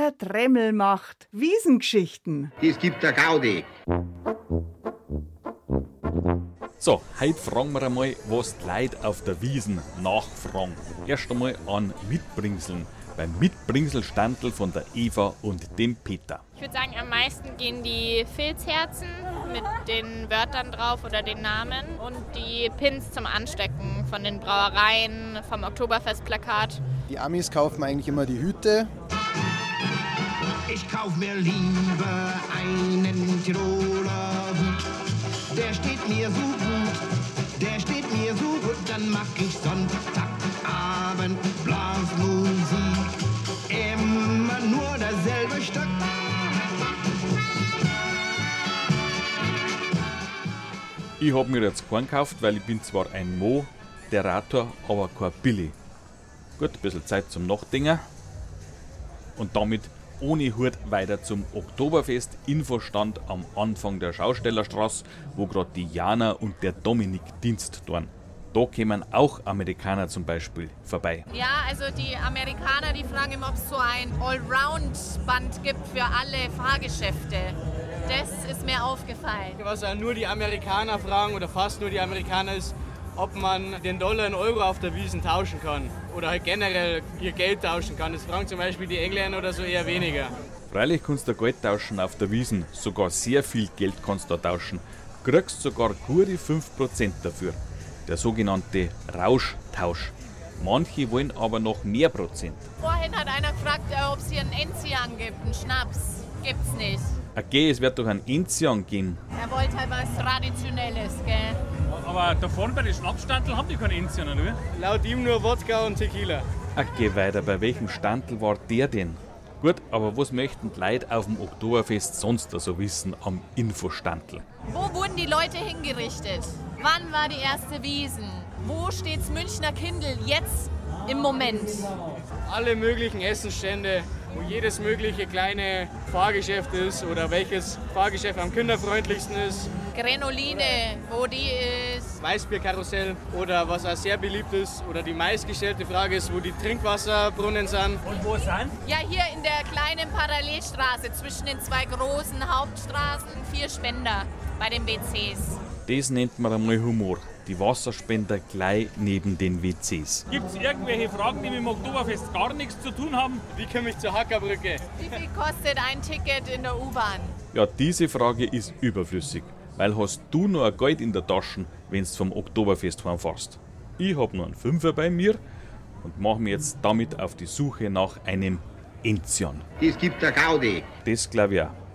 Der Dremmel macht Wiesengeschichten. Es gibt der Gaudi. So, heute fragen wir einmal, was die Leute auf der Wiesen nachfragen. Erst einmal an Mitbringseln. Beim Mitbringselstandel von der Eva und dem Peter. Ich würde sagen, am meisten gehen die Filzherzen mit den Wörtern drauf oder den Namen und die Pins zum Anstecken von den Brauereien, vom Oktoberfestplakat. Die Amis kaufen eigentlich immer die Hüte. Ich kauf mir lieber einen Tiroler Hut. Der steht mir so gut, der steht mir so gut. Dann mach ich Sonntagabend Blasmusik. Immer nur derselbe Stück. Ich habe mir jetzt keinen gekauft, weil ich bin zwar ein Moderator, aber kein Billy. Gut, ein bisschen Zeit zum Nachdenken. Und damit ohne Hut weiter zum Oktoberfest Infostand am Anfang der Schaustellerstraße, wo gerade die Jana und der Dominik Dienst tun. Da kämen auch Amerikaner zum Beispiel vorbei. Ja, also die Amerikaner, die fragen immer, ob es so ein Allround-Band gibt für alle Fahrgeschäfte. Das ist mir aufgefallen. Was ja nur die Amerikaner fragen oder fast nur die Amerikaner ist, ob man den Dollar in Euro auf der Wiesen tauschen kann oder halt generell ihr Geld tauschen kann. Das fragen zum Beispiel die Engländer oder so eher weniger. Freilich kannst du Geld tauschen auf der Wiesen, sogar sehr viel Geld kannst du da tauschen. Kriegst sogar gute 5% dafür. Der sogenannte Rauschtausch. Manche wollen aber noch mehr Prozent. Vorhin hat einer gefragt, äh, ob es hier einen Enzian gibt, einen Schnaps. Gibt's nicht. Okay, es wird doch ein Enzian gehen. Er wollte halt was Traditionelles, gell? Aber da vorne bei den Schnapsstandel haben die keine Enzian, oder? Laut ihm nur Wodka und Tequila. Ach, geh weiter, bei welchem Standel war der denn? Gut, aber was möchten die Leute auf dem Oktoberfest sonst so wissen am Infostandel? Wo wurden die Leute hingerichtet? Wann war die erste Wiesen? Wo steht's Münchner Kindl jetzt im Moment? Alle möglichen Essensstände, wo jedes mögliche kleine Fahrgeschäft ist oder welches Fahrgeschäft am kinderfreundlichsten ist. Grenoline, wo die ist. Weißbierkarussell oder was auch sehr beliebt ist oder die meistgestellte Frage ist, wo die Trinkwasserbrunnen sind. Und wo sind? Ja, hier in der kleinen Parallelstraße zwischen den zwei großen Hauptstraßen, vier Spender bei den WCs. Das nennt man einmal Humor. Die Wasserspender gleich neben den WCs. Gibt es irgendwelche Fragen, die mit dem Oktoberfest gar nichts zu tun haben? Wie komme ich zur Hackerbrücke? Wie viel kostet ein Ticket in der U-Bahn? Ja, diese Frage ist überflüssig. Weil hast du noch ein Geld in der Tasche, wenn du vom Oktoberfest heimfährst? Ich hab nur einen Fünfer bei mir und mache mich jetzt damit auf die Suche nach einem Enzian. Es gibt der Gaudi. Das glaube ich auch.